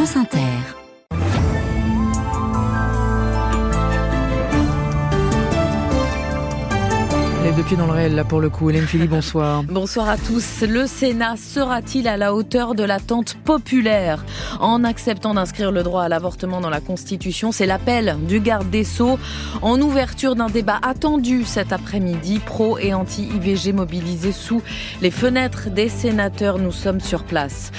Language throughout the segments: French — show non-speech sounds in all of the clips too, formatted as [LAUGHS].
France Inter. Dans le réel, là, pour le coup. Hélène Philippe, bonsoir. [LAUGHS] Bonsoir à tous. Le Sénat sera-t-il à la hauteur de l'attente populaire? En acceptant d'inscrire le droit à l'avortement dans la Constitution, c'est l'appel du garde des Sceaux en ouverture d'un débat attendu cet après-midi, pro et anti-IVG mobilisés sous les fenêtres des sénateurs. Nous sommes sur place.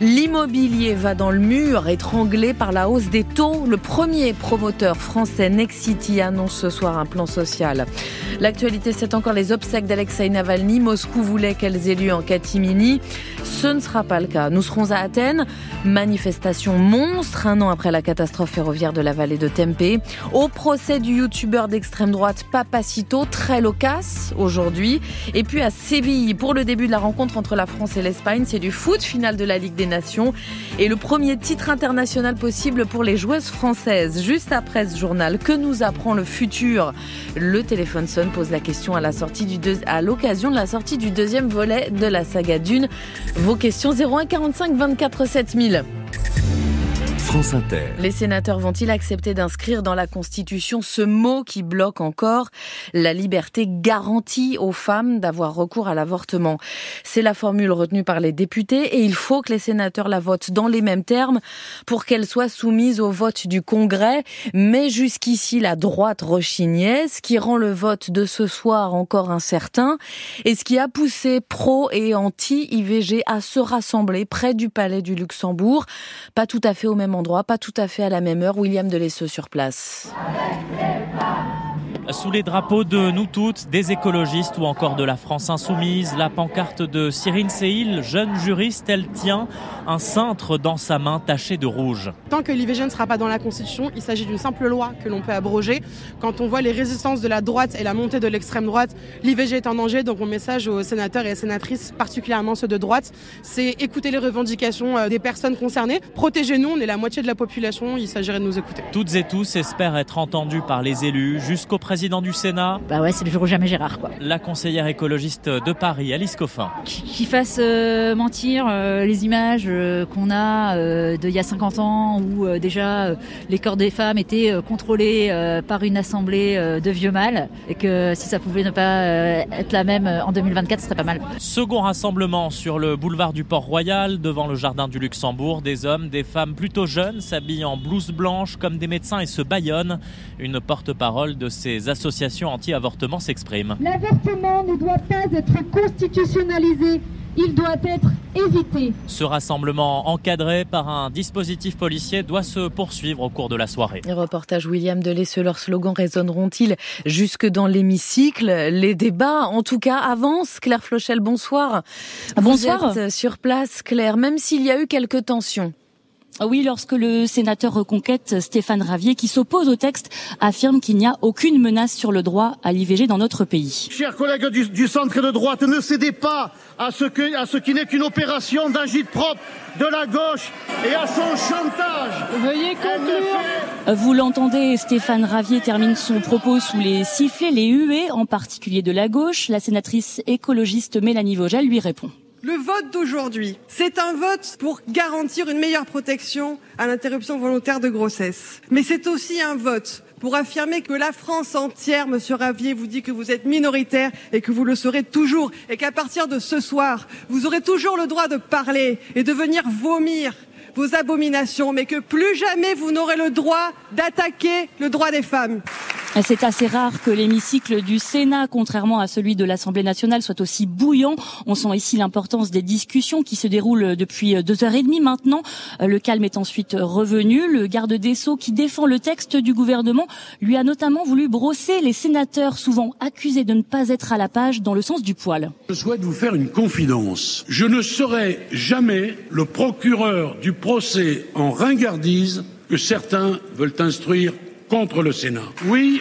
L'immobilier va dans le mur, étranglé par la hausse des taux. Le premier promoteur français, Nexity, annonce ce soir un plan social. L'actualité, c'est encore les obsèques d'Alexei Navalny. Moscou voulait qu'elles aient lieu en catimini. Ce ne sera pas le cas. Nous serons à Athènes. Manifestation monstre, un an après la catastrophe ferroviaire de la vallée de Tempe. Au procès du youtubeur d'extrême droite Papacito, très loquace aujourd'hui. Et puis à Séville, pour le début de la rencontre entre la France et l'Espagne, c'est du foot, finale de la Ligue des Nations. Et le premier titre international possible pour les joueuses françaises. Juste après ce journal, que nous apprend le futur? Le téléphone sonne, pose la question à la sortie à l'occasion de la sortie du deuxième volet de la saga Dune. Vos questions 01 45 24 7000. Les sénateurs vont-ils accepter d'inscrire dans la Constitution ce mot qui bloque encore la liberté garantie aux femmes d'avoir recours à l'avortement? C'est la formule retenue par les députés et il faut que les sénateurs la votent dans les mêmes termes pour qu'elle soit soumise au vote du Congrès. Mais jusqu'ici, la droite rechignait, ce qui rend le vote de ce soir encore incertain et ce qui a poussé pro et anti-IVG à se rassembler près du palais du Luxembourg, pas tout à fait au même endroit pas tout à fait à la même heure. William Delesseux sur place. Sous les drapeaux de nous toutes, des écologistes ou encore de la France insoumise, la pancarte de Cyrine Seil, jeune juriste, elle tient un cintre dans sa main taché de rouge. Tant que l'IVG ne sera pas dans la Constitution, il s'agit d'une simple loi que l'on peut abroger. Quand on voit les résistances de la droite et la montée de l'extrême droite, l'IVG est en danger. Donc mon message aux sénateurs et aux sénatrices, particulièrement ceux de droite, c'est écouter les revendications euh, des personnes concernées. Protégez-nous, on est la moitié de la population, il s'agirait de nous écouter. Toutes et tous espèrent être entendus par les élus jusqu'au président président du Sénat. Bah ouais, c'est le jour où jamais Gérard, quoi. La conseillère écologiste de Paris, Alice Coffin. Qui, fasse euh, mentir euh, les images euh, qu'on a d'il y a 50 ans où déjà les corps des femmes étaient contrôlés par une assemblée de vieux mâles et que si ça pouvait ne pas être la même en 2024, ce serait pas mal. Second rassemblement sur le boulevard du Port-Royal, devant le jardin du Luxembourg. Des hommes, des femmes plutôt jeunes s'habillent en blouse blanche comme des médecins et se baillonnent. Une porte-parole de ces associations anti-avortement s'expriment. L'avortement ne doit pas être constitutionnalisé. Il doit être évité. Ce rassemblement encadré par un dispositif policier doit se poursuivre au cours de la soirée. Reportage William Delesseux, leurs slogans résonneront-ils jusque dans l'hémicycle? Les débats, en tout cas, avancent. Claire Flochel, bonsoir. Bonsoir. Vous êtes sur place, Claire, même s'il y a eu quelques tensions. Ah oui, lorsque le sénateur Reconquête Stéphane Ravier, qui s'oppose au texte, affirme qu'il n'y a aucune menace sur le droit à l'IVG dans notre pays. Chers collègues du, centre de droite, ne cédez pas à ce, que, à ce qui n'est qu'une opération d'agite propre de la gauche et à son chantage. Veuillez conclure. Vous l'entendez, Stéphane Ravier termine son propos sous les sifflets, les huées, en particulier de la gauche. La sénatrice écologiste Mélanie Vogel lui répond. Le vote d'aujourd'hui, c'est un vote pour garantir une meilleure protection à l'interruption volontaire de grossesse. Mais c'est aussi un vote pour affirmer que la France entière, Monsieur Ravier, vous dit que vous êtes minoritaire et que vous le serez toujours, et qu'à partir de ce soir, vous aurez toujours le droit de parler et de venir vomir vos abominations, mais que plus jamais vous n'aurez le droit d'attaquer le droit des femmes. C'est assez rare que l'hémicycle du Sénat, contrairement à celui de l'Assemblée nationale, soit aussi bouillant. On sent ici l'importance des discussions qui se déroulent depuis deux heures et demie maintenant. Le calme est ensuite revenu. Le garde des Sceaux, qui défend le texte du gouvernement, lui a notamment voulu brosser les sénateurs, souvent accusés de ne pas être à la page dans le sens du poil. Je souhaite vous faire une confidence. Je ne serai jamais le procureur du procès en ringardise que certains veulent instruire contre le Sénat. Oui,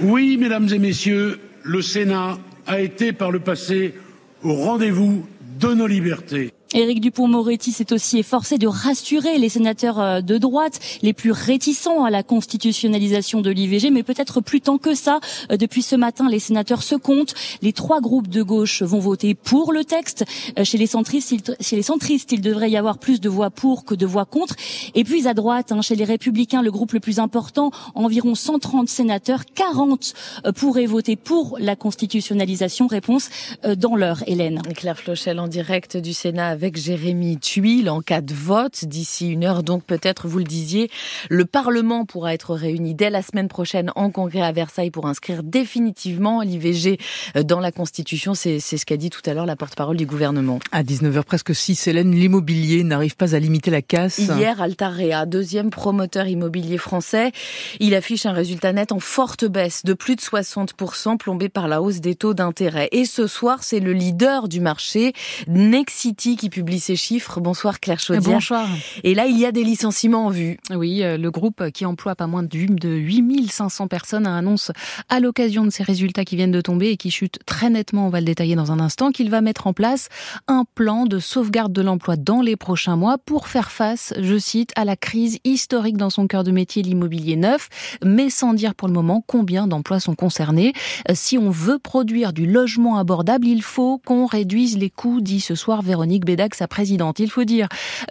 oui, mesdames et messieurs, le Sénat a été par le passé au rendez-vous de nos libertés. Éric Dupont-Moretti s'est aussi efforcé de rassurer les sénateurs euh, de droite, les plus réticents à la constitutionnalisation de l'IVG, mais peut-être plus tant que ça. Euh, depuis ce matin, les sénateurs se comptent. Les trois groupes de gauche vont voter pour le texte. Euh, chez les centristes, il, chez les centristes, il devrait y avoir plus de voix pour que de voix contre. Et puis à droite, hein, chez les républicains, le groupe le plus important, environ 130 sénateurs, 40 pourraient voter pour la constitutionnalisation. Réponse dans l'heure, Hélène. Claire Flochel en direct du Sénat Jérémy Tuile en cas de vote. D'ici une heure, donc peut-être, vous le disiez, le Parlement pourra être réuni dès la semaine prochaine en congrès à Versailles pour inscrire définitivement l'IVG dans la Constitution. C'est ce qu'a dit tout à l'heure la porte-parole du gouvernement. À 19h presque 6, Hélène, l'immobilier n'arrive pas à limiter la casse. Hier, Altarea, deuxième promoteur immobilier français, il affiche un résultat net en forte baisse de plus de 60%, plombé par la hausse des taux d'intérêt. Et ce soir, c'est le leader du marché, Nexity, qui publie ses chiffres. Bonsoir Claire Chaudière. Bonsoir. Et là, il y a des licenciements en vue. Oui, euh, le groupe qui emploie pas moins de 8500 personnes annonce à l'occasion de ces résultats qui viennent de tomber et qui chutent très nettement, on va le détailler dans un instant, qu'il va mettre en place un plan de sauvegarde de l'emploi dans les prochains mois pour faire face, je cite, à la crise historique dans son cœur de métier, l'immobilier neuf, mais sans dire pour le moment combien d'emplois sont concernés. Euh, si on veut produire du logement abordable, il faut qu'on réduise les coûts, dit ce soir Véronique Sa présidente. Il faut dire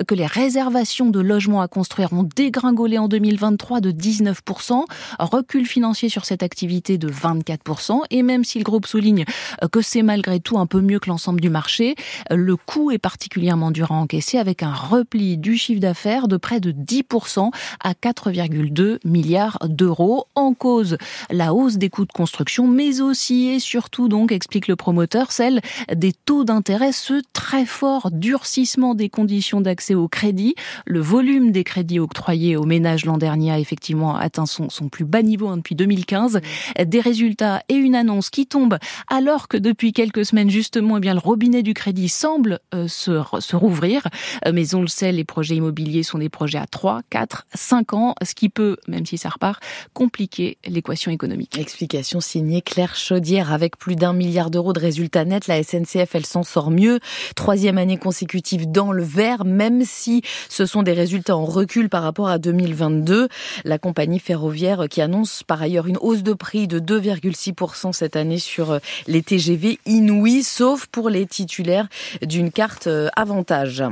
que les réservations de logements à construire ont dégringolé en 2023 de 19%, recul financier sur cette activité de 24%, et même si le groupe souligne que c'est malgré tout un peu mieux que l'ensemble du marché, le coût est particulièrement dur à encaisser avec un repli du chiffre d'affaires de près de 10% à 4,2 milliards d'euros. En cause, la hausse des coûts de construction, mais aussi et surtout donc, explique le promoteur, celle des taux d'intérêt, ce très fort durcissement des conditions d'accès au crédit. Le volume des crédits octroyés aux ménages l'an dernier a effectivement atteint son, plus bas niveau hein, depuis 2015. Des résultats et une annonce qui tombent alors que depuis quelques semaines justement, eh bien le robinet du crédit semble euh, se, se rouvrir. Euh, mais on le sait, les projets immobiliers sont des projets à 3, 4, 5 ans, ce qui peut, même si ça repart, compliquer l'équation économique. Explication signée Claire Chaudière. Avec plus d'un milliard d'euros de résultats nets, la SNCF, elle s'en sort mieux. Troisième année consécutive dans le vert, même si ce sont des résultats en recul par rapport à 2022. La compagnie ferroviaire qui annonce par ailleurs une hausse de prix de 2,6% cette année sur les TGV inouïs, sauf pour les titulaires d'une carte avantage.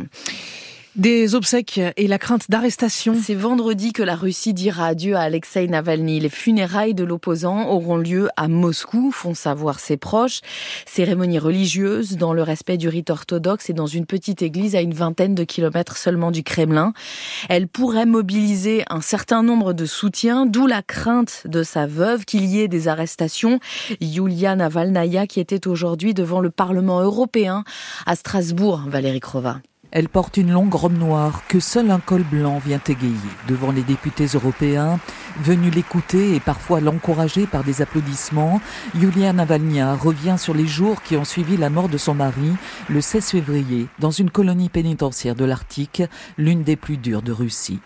Des obsèques et la crainte d'arrestation. C'est vendredi que la Russie dira adieu à Alexei Navalny. Les funérailles de l'opposant auront lieu à Moscou, font savoir ses proches. Cérémonie religieuse dans le respect du rite orthodoxe et dans une petite église à une vingtaine de kilomètres seulement du Kremlin. Elle pourrait mobiliser un certain nombre de soutiens, d'où la crainte de sa veuve qu'il y ait des arrestations. Yulia Navalnaya qui était aujourd'hui devant le Parlement européen à Strasbourg, Valérie Crova. Elle porte une longue robe noire que seul un col blanc vient égayer devant les députés européens venus l'écouter et parfois l'encourager par des applaudissements. Yulia Navalnya revient sur les jours qui ont suivi la mort de son mari le 16 février dans une colonie pénitentiaire de l'Arctique, l'une des plus dures de Russie.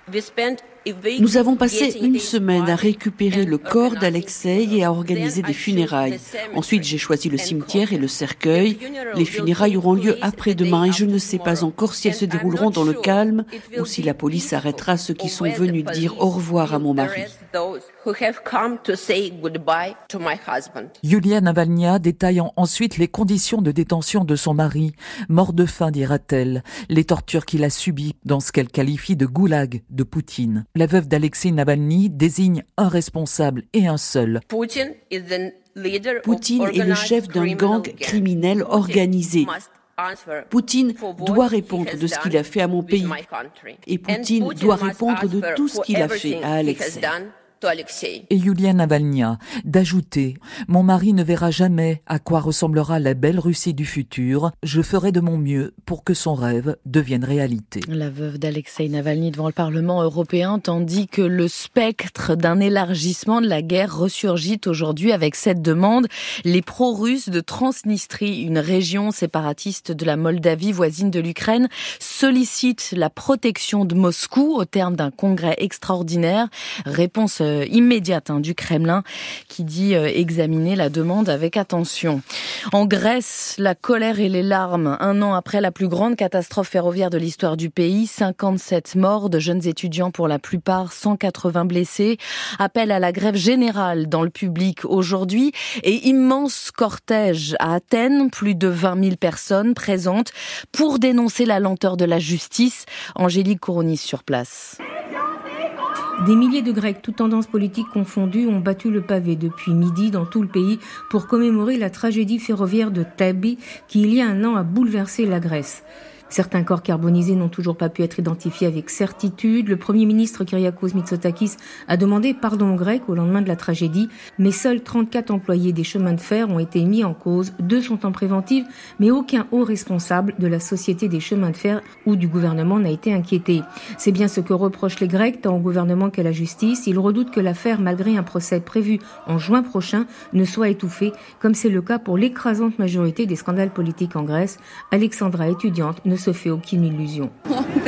Nous avons passé une semaine à récupérer le corps d'Alexei et à organiser des funérailles. Ensuite, j'ai choisi le cimetière et le cercueil. Les funérailles auront lieu après-demain et je ne sais pas encore si elles se dérouleront dans le calme ou si la police arrêtera ceux qui sont venus dire au revoir à mon mari. Yulia Navalnya détaillant ensuite les conditions de détention de son mari, mort de faim, dira-t-elle, les tortures qu'il a subies dans ce qu'elle qualifie de goulag de Poutine. La veuve d'Alexei Navalny désigne un responsable et un seul. Poutine est le chef d'un gang criminel organisé. Poutine doit répondre de ce qu'il a fait à mon pays. Et Poutine doit répondre de tout ce qu'il a fait à Alexei. Et Yulia Navalnya d'ajouter Mon mari ne verra jamais à quoi ressemblera la belle Russie du futur. Je ferai de mon mieux pour que son rêve devienne réalité. La veuve d'Alexei Navalny devant le Parlement européen, tandis que le spectre d'un élargissement de la guerre ressurgit aujourd'hui avec cette demande. Les pro-russes de Transnistrie, une région séparatiste de la Moldavie voisine de l'Ukraine, sollicitent la protection de Moscou au terme d'un congrès extraordinaire. Réponse immédiate hein, du Kremlin qui dit euh, examiner la demande avec attention. En Grèce, la colère et les larmes. Un an après la plus grande catastrophe ferroviaire de l'histoire du pays, 57 morts, de jeunes étudiants pour la plupart, 180 blessés. Appel à la grève générale dans le public aujourd'hui et immense cortège à Athènes, plus de 20 000 personnes présentes pour dénoncer la lenteur de la justice. Angélique Couronis sur place. Des milliers de Grecs, toutes tendances politiques confondues, ont battu le pavé depuis midi dans tout le pays pour commémorer la tragédie ferroviaire de Tabi qui, il y a un an, a bouleversé la Grèce. Certains corps carbonisés n'ont toujours pas pu être identifiés avec certitude. Le Premier ministre Kyriakos Mitsotakis a demandé pardon aux Grecs au lendemain de la tragédie, mais seuls 34 employés des chemins de fer ont été mis en cause. Deux sont en préventive, mais aucun haut responsable de la Société des chemins de fer ou du gouvernement n'a été inquiété. C'est bien ce que reprochent les Grecs, tant au gouvernement qu'à la justice. Ils redoutent que l'affaire, malgré un procès prévu en juin prochain, ne soit étouffée, comme c'est le cas pour l'écrasante majorité des scandales politiques en Grèce. Alexandra, étudiante, ne se fait aucune illusion. [LAUGHS]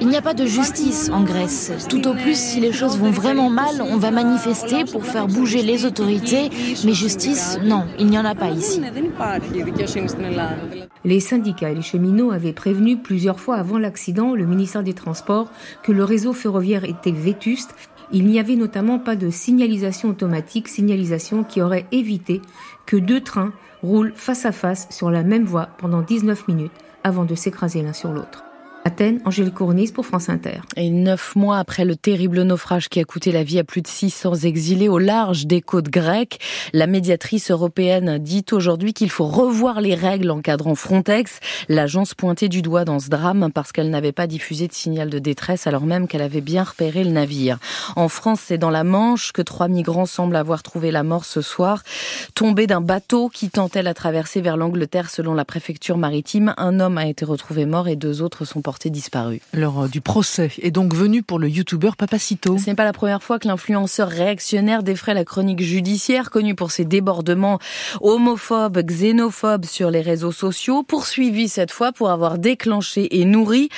Il n'y a pas de justice en Grèce. Tout au plus, si les choses vont vraiment mal, on va manifester pour faire bouger les autorités. Mais justice, non, il n'y en a pas ici. Les syndicats et les cheminots avaient prévenu plusieurs fois avant l'accident le ministère des Transports que le réseau ferroviaire était vétuste il n'y avait notamment pas de signalisation automatique, signalisation qui aurait évité que deux trains roulent face à face sur la même voie pendant 19 minutes avant de s'écraser l'un sur l'autre. Athènes, Angèle Cournis pour France Inter. Et neuf mois après le terrible naufrage qui a coûté la vie à plus de 600 exilés au large des côtes grecques, la médiatrice européenne dit aujourd'hui qu'il faut revoir les règles encadrant Frontex. L'agence pointait du doigt dans ce drame parce qu'elle n'avait pas diffusé de signal de détresse alors même qu'elle avait bien repéré le navire. En France, c'est dans la Manche que trois migrants semblent avoir trouvé la mort ce soir, tombés d'un bateau qui tentait la traversée vers l'Angleterre selon la préfecture maritime. Un homme a été retrouvé mort et deux autres sont portés disparu. L'heure du procès est donc venue pour le youtubeur Papacito. Ce n'est pas la première fois que l'influenceur réactionnaire défraie la chronique judiciaire, connu pour ses débordements homophobes, xénophobes sur les réseaux sociaux, poursuivi cette fois pour avoir déclenché et nourri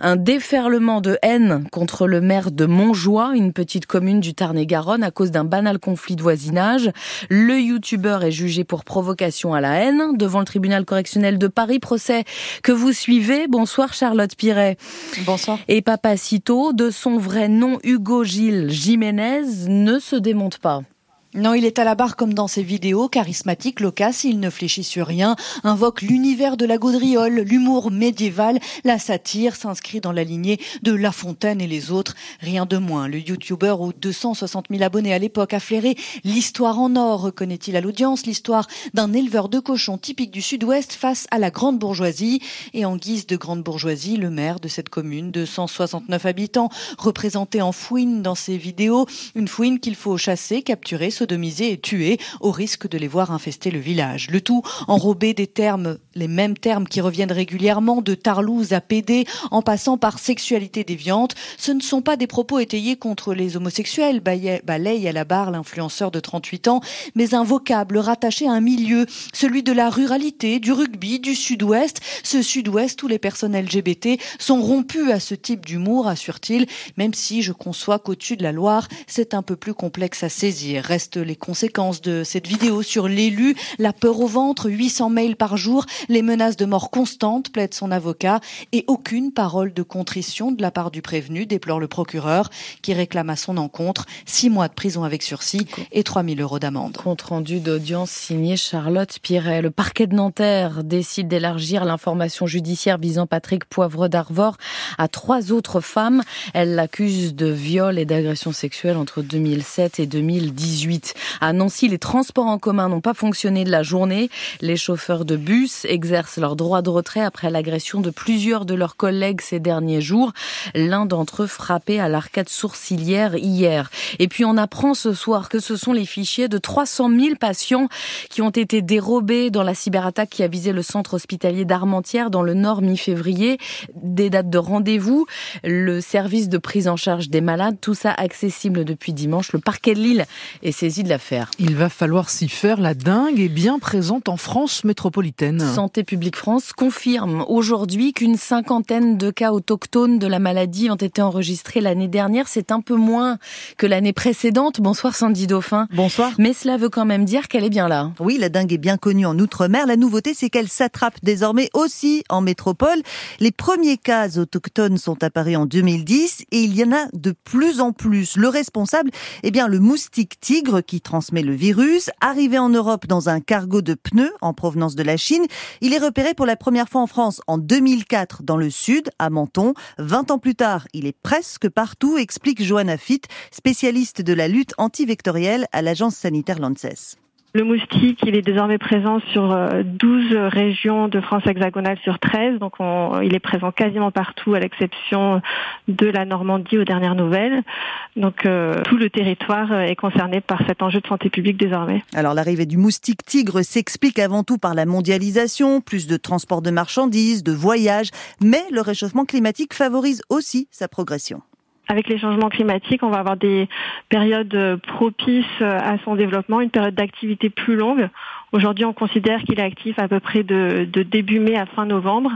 un déferlement de haine contre le maire de Montjoie, une petite commune du Tarn-et-Garonne, à cause d'un banal conflit de voisinage. Le youtubeur est jugé pour provocation à la haine devant le tribunal correctionnel de Paris, procès que vous suivez. Bonsoir Charlotte Bonsoir. Et Papacito, de son vrai nom Hugo Gilles Jiménez, ne se démonte pas. Non, il est à la barre comme dans ses vidéos, charismatique, loquace, il ne fléchit sur rien, invoque l'univers de la gaudriole, l'humour médiéval, la satire s'inscrit dans la lignée de La Fontaine et les autres, rien de moins. Le youtubeur aux 260 000 abonnés à l'époque a flairé l'histoire en or, reconnaît-il à l'audience, l'histoire d'un éleveur de cochons typique du sud-ouest face à la grande bourgeoisie. Et en guise de grande bourgeoisie, le maire de cette commune de 169 habitants, représenté en fouine dans ses vidéos, une fouine qu'il faut chasser, capturer, sodomisés et tués au risque de les voir infester le village. Le tout enrobé des termes, les mêmes termes qui reviennent régulièrement de tarlouse à pédé en passant par sexualité déviante. Ce ne sont pas des propos étayés contre les homosexuels, balaye à la barre l'influenceur de 38 ans, mais un vocable rattaché à un milieu, celui de la ruralité, du rugby, du sud-ouest, ce sud-ouest où les personnes LGBT sont rompues à ce type d'humour, assure-t-il, même si je conçois qu'au-dessus de la Loire, c'est un peu plus complexe à saisir. Reste les conséquences de cette vidéo sur l'élu, la peur au ventre, 800 mails par jour, les menaces de mort constantes, plaide son avocat, et aucune parole de contrition de la part du prévenu, déplore le procureur, qui réclame à son encontre six mois de prison avec sursis et 3000 euros d'amende. Compte rendu d'audience signé Charlotte Piret. Le parquet de Nanterre décide d'élargir l'information judiciaire visant Patrick Poivre d'Arvor à trois autres femmes. Elle l'accuse de viol et d'agression sexuelle entre 2007 et 2018. À Nancy, les transports en commun n'ont pas fonctionné de la journée. Les chauffeurs de bus exercent leur droit de retrait après l'agression de plusieurs de leurs collègues ces derniers jours. L'un d'entre eux frappé à l'arcade sourcilière hier. Et puis on apprend ce soir que ce sont les fichiers de 300 000 patients qui ont été dérobés dans la cyberattaque qui a visé le centre hospitalier d'Armentières dans le nord mi-février. Des dates de rendez-vous, le service de prise en charge des malades, tout ça accessible depuis dimanche. Le parquet de Lille est saisi de la faire. Il va falloir s'y faire. La dingue est bien présente en France métropolitaine. Santé publique France confirme aujourd'hui qu'une cinquantaine de cas autochtones de la maladie ont été enregistrés l'année dernière. C'est un peu moins que l'année précédente. Bonsoir Sandy Dauphin. Bonsoir. Mais cela veut quand même dire qu'elle est bien là. Oui, la dingue est bien connue en Outre-mer. La nouveauté, c'est qu'elle s'attrape désormais aussi en métropole. Les premiers cas autochtones sont apparus en 2010 et il y en a de plus en plus. Le responsable, eh bien, le moustique tigre qui transmet le virus, arrivé en Europe dans un cargo de pneus en provenance de la Chine. Il est repéré pour la première fois en France en 2004 dans le sud, à Menton. 20 ans plus tard, il est presque partout, explique Johanna Fitt, spécialiste de la lutte antivectorielle à l'agence sanitaire Lances. Le moustique, il est désormais présent sur 12 euh, régions de France hexagonale sur 13, donc il est présent quasiment partout à l'exception de la Normandie aux dernières nouvelles. Donc euh, tout le territoire euh, est concerné par cet enjeu de santé publique désormais. Alors l'arrivée du moustique tigre s'explique avant tout par la mondialisation, plus de transport de marchandises, de voyages, mais le réchauffement climatique favorise aussi sa progression avec les changements climatiques, on va avoir des périodes propices à son développement, une période d'activité plus longue. Aujourd'hui, on considère qu'il est actif à peu près de, début mai à fin novembre,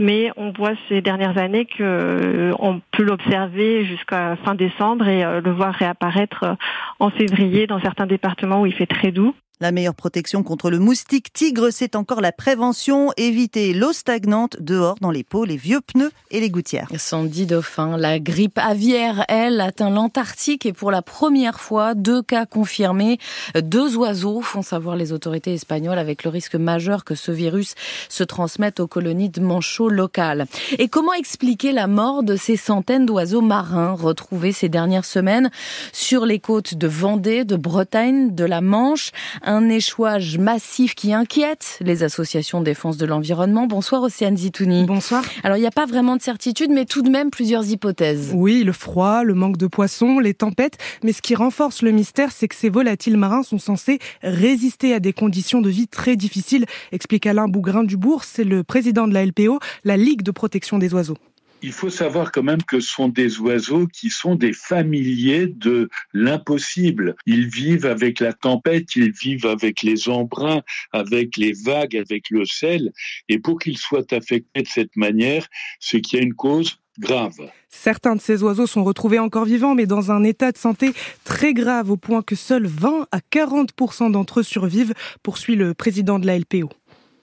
mais on voit ces dernières années qu'on euh, peut l'observer jusqu'à fin décembre et euh, le voir réapparaître en février dans certains départements où il fait très doux. La meilleure protection contre le moustique tigre, c'est encore la prévention. Éviter l'eau stagnante dehors dans les pots, les vieux pneus et les gouttières. Sandy Dauphin, la grippe aviaire, elle, atteint l'Antarctique et pour la première fois, deux cas confirmés. Deux oiseaux font savoir les autorités espagnoles avec le risque majeur que ce virus se transmette aux colonies de manchots locales. Et comment expliquer la mort de ces centaines d'oiseaux marins retrouvés ces dernières semaines sur les côtes de Vendée, de Bretagne, de la Manche? Un échouage massif qui inquiète les associations de défense de l'environnement. Bonsoir Océane Zitouni. Bonsoir. Alors il n'y a pas vraiment de certitude, mais tout de même plusieurs hypothèses. Oui, le froid, le manque de poissons, les tempêtes, mais ce qui renforce le mystère, c'est que ces volatiles marins sont censés résister à des conditions de vie très difficiles, explique Alain Bougrain-Dubourg, c'est le président de la LPO, la Ligue de protection des oiseaux il faut savoir quand même que ce sont des oiseaux qui sont des familiers de l'impossible. Ils vivent avec la tempête, ils vivent avec les embruns, avec les vagues, avec le sel. Et pour qu'ils soient affectés de cette manière, c'est qu'il y a une cause grave. Certains de ces oiseaux sont retrouvés encore vivants, mais dans un état de santé très grave, au point que seuls 20 à 40 d'entre eux survivent, poursuit le président de la LPO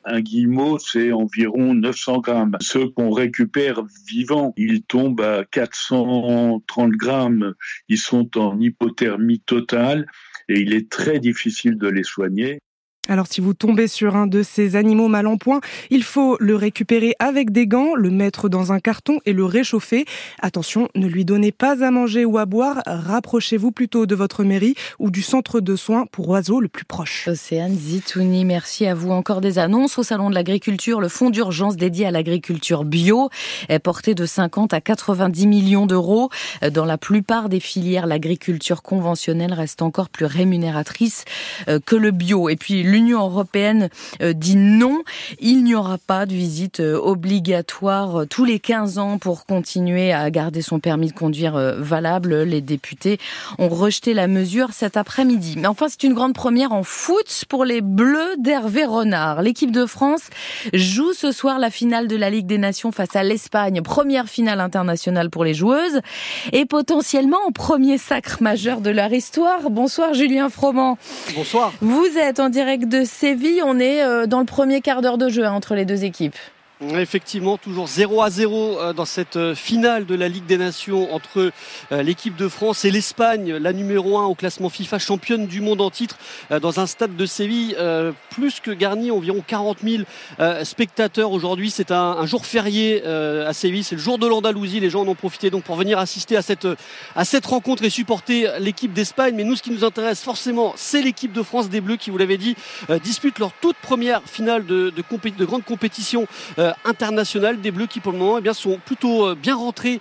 un guillemot, c'est environ 900 grammes. Ceux qu'on récupère vivants, ils tombent à 430 grammes. Ils sont en hypothermie totale et il est très difficile de les soigner. Alors si vous tombez sur un de ces animaux mal en point, il faut le récupérer avec des gants, le mettre dans un carton et le réchauffer. Attention, ne lui donnez pas à manger ou à boire, rapprochez-vous plutôt de votre mairie ou du centre de soins pour oiseaux le plus proche. Océane Zitouni, merci à vous. Encore des annonces au Salon de l'Agriculture. Le fonds d'urgence dédié à l'agriculture bio est porté de 50 à 90 millions d'euros. Dans la plupart des filières, l'agriculture conventionnelle reste encore plus rémunératrice euh, que le bio. Et puis l'Union européenne euh, dit non. Il n'y aura pas de visite euh, obligatoire euh, tous les 15 ans pour continuer à garder son permis de conduire valable. Les députés ont rejeté la mesure cet après-midi. Mais enfin, c'est une grande première en foot pour les Bleus d'Hervé Renard. L'équipe de France joue ce soir la finale de la Ligue des Nations face à l'Espagne. Première finale internationale pour les joueuses et potentiellement premier sacre majeur de leur histoire. Bonsoir Julien Froment. Bonsoir. Vous êtes en direct de Séville. On est euh, dans le premier quart d'heure de jeu hein, entre les deux équipes. Effectivement, toujours 0 à 0 euh, dans cette euh, finale de la Ligue des Nations entre euh, l'équipe de France et l'Espagne, la numéro 1 au classement FIFA, championne du monde en titre, dans un stade de Séville plus que garni, environ 40 000 spectateurs aujourd'hui. C'est un, jour férié à Séville, c'est le jour de l'Andalousie. Les gens en ont profité donc pour venir assister à cette, à cette rencontre et supporter l'équipe d'Espagne. Mais nous, ce qui nous intéresse forcément, c'est l'équipe de France des Bleus qui, vous l'avez dit, dispute leur toute première finale de, de, de grande compétition internationales des Bleus qui pour le moment eh bien, sont plutôt bien rentrés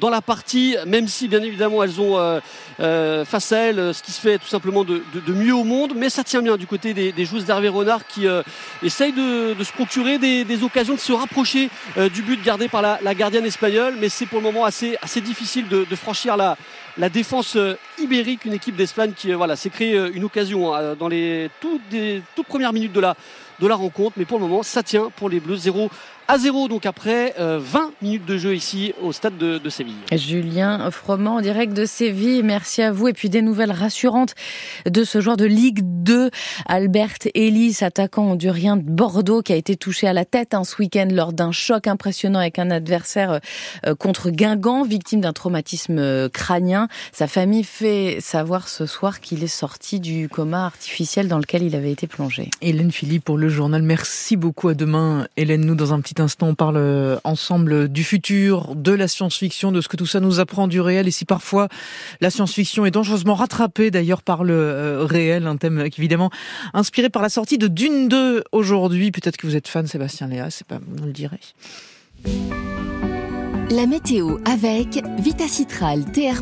dans la partie, même si bien évidemment elles ont face à elles ce qui se fait tout simplement de, mieux au monde, mais ça tient bien du côté des, des joueuses d'Hervé Renard qui essayent de, se procurer des, occasions de se rapprocher du but gardé par la, gardienne espagnole, mais c'est pour le moment assez, assez difficile de, franchir la, défense ibérique, une équipe d'Espagne qui voilà, s'est créé une occasion hein, dans les toutes premières minutes de la, de la rencontre. Mais pour le moment, ça tient pour les Bleus 0 à 0 donc après 20 euh, minutes de jeu ici au stade de, de, Séville. Julien Froment en direct de Séville, merci à vous et puis des nouvelles rassurantes de ce joueur de Ligue 2, Albert Ellis, attaquant hondurien de Bordeaux qui a été touché à la tête un ce week-end lors d'un choc impressionnant avec un adversaire euh, contre Guingamp, victime d'un traumatisme euh, crânien. Sa famille fait savoir ce soir qu'il est sorti du coma artificiel dans lequel il avait été plongé. Hélène Philippe pour le journal, merci beaucoup à demain. Hélène, nous dans un petit instant, on parle euh, ensemble du futur, de la science-fiction, de ce que tout ça nous apprend du réel. Et si parfois la science-fiction est dangereusement rattrapée d'ailleurs par le euh, réel, un thème évidemment inspiré par la sortie de Dune 2 aujourd'hui. Peut-être que vous êtes fan, Sébastien Léa, c'est pas, on le dirait. La météo avec Vitacitral TR+,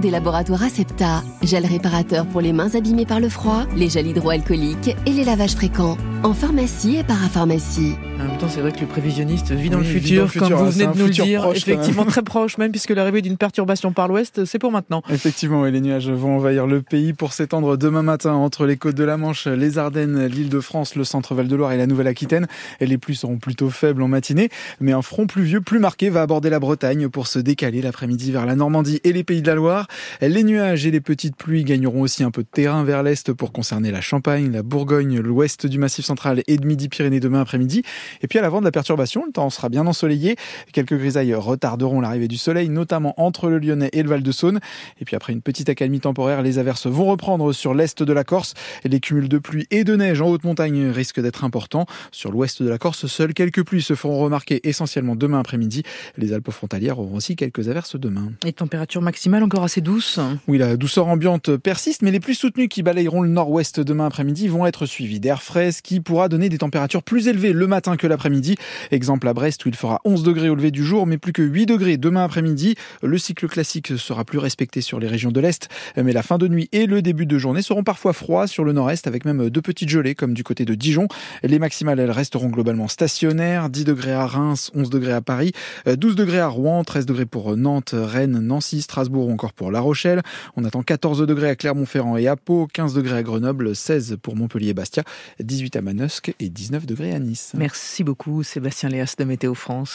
des laboratoires Acepta, gel réparateur pour les mains abîmées par le froid, les gels hydroalcooliques et les lavages fréquents, en pharmacie et parapharmacie. En même temps, c'est vrai que le prévisionniste vit dans, le, futur, comme vous venez de nous le dire. effectivement, très proche même, puisque l'arrivée d'une perturbation par l'ouest, c'est pour maintenant. Effectivement, et les nuages vont envahir le pays pour s'étendre demain matin entre les côtes de la Manche, les Ardennes, l'île de France, le centre Val-de-Loire et la Nouvelle-Aquitaine. Et les pluies seront plutôt faibles en matinée, mais un front pluvieux plus marqué va aborder la Bretagne pour se décaler l'après-midi vers la Normandie et les pays de la Loire. Les nuages et les petites pluies gagneront aussi un peu de terrain vers l'est pour concerner la Champagne, la Bourgogne, l'ouest du Massif central et de Midi-Pyrénées demain après-midi. Et puis à l'avant de la perturbation, le temps sera bien ensoleillé. Quelques grisailles retarderont l'arrivée du soleil, notamment entre le Lyonnais et le Val-de-Saône. Et puis après une petite accalmie temporaire, les averses vont reprendre sur l'est de la Corse. Les cumuls de pluie et de neige en haute montagne risquent d'être importants. Sur l'ouest de la Corse, seules quelques pluies se feront remarquer essentiellement demain après-midi. Les Alpes frontalières auront aussi quelques averses demain. Et température maximale encore assez douce Oui, la douceur ambiante persiste, mais les pluies soutenues qui balayeront le nord-ouest demain après-midi vont être suivies d'air frais, qui pourra donner des températures plus élevées le matin que l'après-midi. Exemple à Brest où il fera 11 degrés au lever du jour, mais plus que 8 degrés demain après-midi. Le cycle classique sera plus respecté sur les régions de l'Est, mais la fin de nuit et le début de journée seront parfois froids sur le nord-est avec même deux petites gelées comme du côté de Dijon. Les maximales, elles resteront globalement stationnaires. 10 degrés à Reims, 11 degrés à Paris, 12 degrés Rouen, 13 degrés pour Nantes, Rennes, Nancy, Strasbourg ou encore pour La Rochelle. On attend 14 degrés à Clermont-Ferrand et à Pau, 15 degrés à Grenoble, 16 pour Montpellier et Bastia, 18 à Manosque et 19 degrés à Nice. Merci beaucoup Sébastien Léas de Météo France.